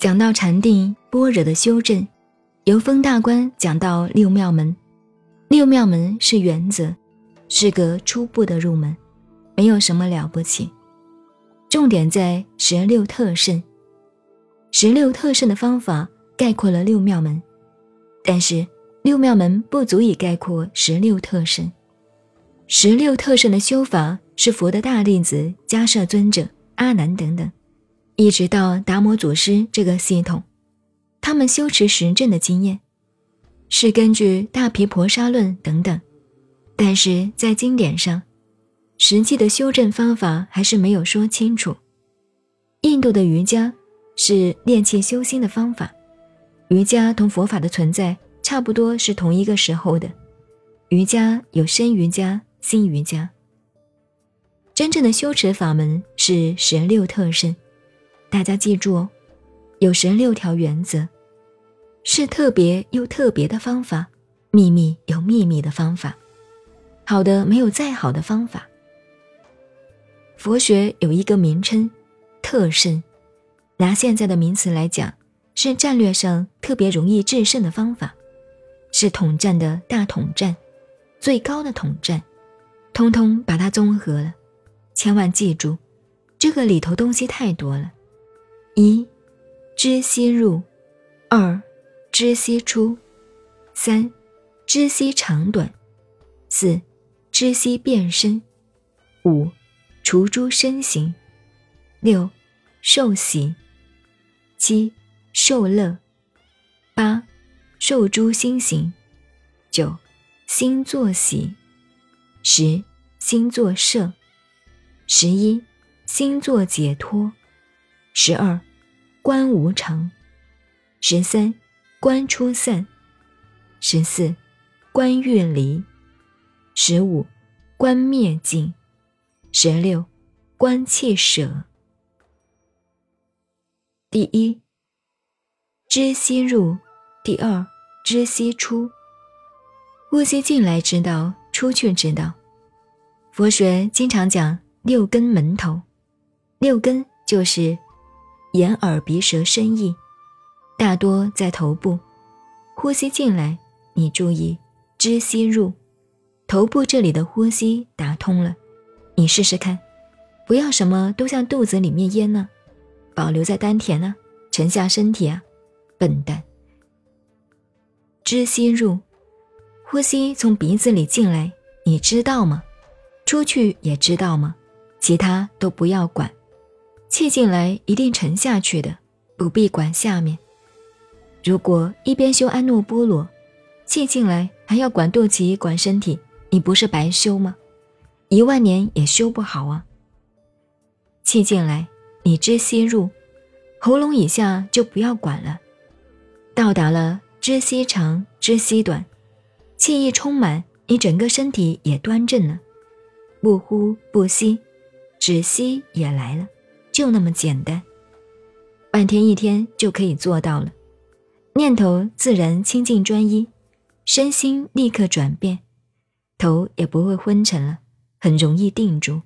讲到禅定般若的修正，由风大观讲到六妙门。六妙门是原则，是个初步的入门，没有什么了不起。重点在十六特胜。十六特胜的方法概括了六妙门，但是六妙门不足以概括十六特胜。十六特胜的修法是佛的大弟子迦摄尊者、阿难等等，一直到达摩祖师这个系统，他们修持实证的经验，是根据大毗婆沙论等等，但是在经典上，实际的修正方法还是没有说清楚。印度的瑜伽。是练气修心的方法，瑜伽同佛法的存在差不多是同一个时候的。瑜伽有身瑜伽、心瑜伽。真正的修持法门是十六特胜，大家记住哦，有十六条原则，是特别又特别的方法，秘密有秘密的方法，好的没有再好的方法。佛学有一个名称，特胜。拿现在的名词来讲，是战略上特别容易制胜的方法，是统战的大统战，最高的统战，通通把它综合了。千万记住，这个里头东西太多了：一，知悉入；二，知悉出；三，知悉长短；四，知悉变身；五，除诸身形；六，受喜。七，受乐；八，受诸心行；九，心作喜；十，心作摄；十一，心作解脱；十二，观无常；十三，观出散；十四，观月离；十五，观灭尽；十六，观气舍。第一，知悉入；第二，知悉出。呼吸进来知道，出去知道。佛学经常讲六根门头，六根就是眼、耳、鼻、舌、身、意，大多在头部。呼吸进来，你注意知吸入，头部这里的呼吸打通了，你试试看，不要什么都向肚子里面咽呢。保留在丹田呢，沉下身体啊，笨蛋。知吸入，呼吸从鼻子里进来，你知道吗？出去也知道吗？其他都不要管，气进来一定沉下去的，不必管下面。如果一边修安诺波罗，气进来还要管肚脐、管身体，你不是白修吗？一万年也修不好啊。气进来。你知吸入，喉咙以下就不要管了。到达了知吸长、知吸短，气一充满，你整个身体也端正了。不呼不吸，止息也来了，就那么简单。半天一天就可以做到了，念头自然清净专一，身心立刻转变，头也不会昏沉了，很容易定住。